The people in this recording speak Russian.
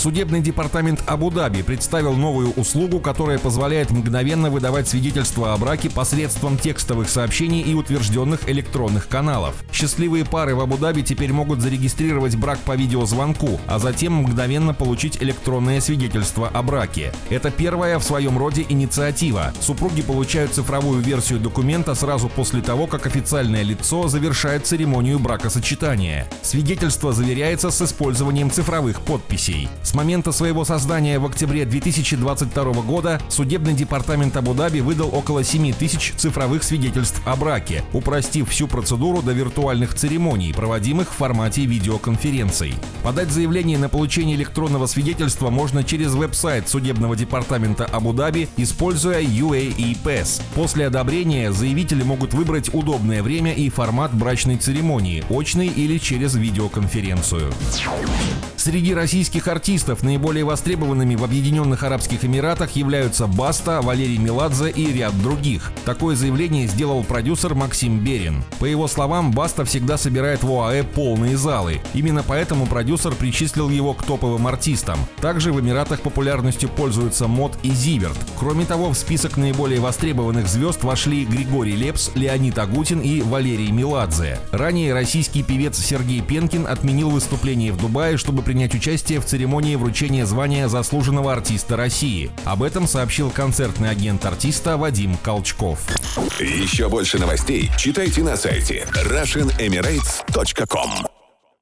Судебный департамент Абу-Даби представил новую услугу, которая позволяет мгновенно выдавать свидетельство о браке посредством текстовых сообщений и утвержденных электронных каналов. Счастливые пары в Абу-Даби теперь могут зарегистрировать брак по видеозвонку, а затем мгновенно получить электронное свидетельство о браке. Это первая в своем роде инициатива. Супруги получают цифровую версию документа сразу после того, как официальное лицо завершает церемонию бракосочетания. Свидетельство заверяется с использованием цифровых подписей. С момента своего создания в октябре 2022 года судебный департамент Абу-Даби выдал около 7 тысяч цифровых свидетельств о браке, упростив всю процедуру до виртуальных церемоний, проводимых в формате видеоконференций. Подать заявление на получение электронного свидетельства можно через веб-сайт судебного департамента Абу-Даби, используя UAE Pass. После одобрения заявители могут выбрать удобное время и формат брачной церемонии, очный или через видеоконференцию. Среди российских артистов наиболее востребованными в Объединенных Арабских Эмиратах являются Баста, Валерий Меладзе и ряд других. Такое заявление сделал продюсер Максим Берин. По его словам, Баста всегда собирает в ОАЭ полные залы. Именно поэтому продюсер причислил его к топовым артистам. Также в Эмиратах популярностью пользуются Мод и Зиверт. Кроме того, в список наиболее востребованных звезд вошли Григорий Лепс, Леонид Агутин и Валерий Меладзе. Ранее российский певец Сергей Пенкин отменил выступление в Дубае, чтобы принять участие в церемонии вручения звания заслуженного артиста России. Об этом сообщил концертный агент артиста Вадим Колчков. Еще больше новостей читайте на сайте RussianEmirates.com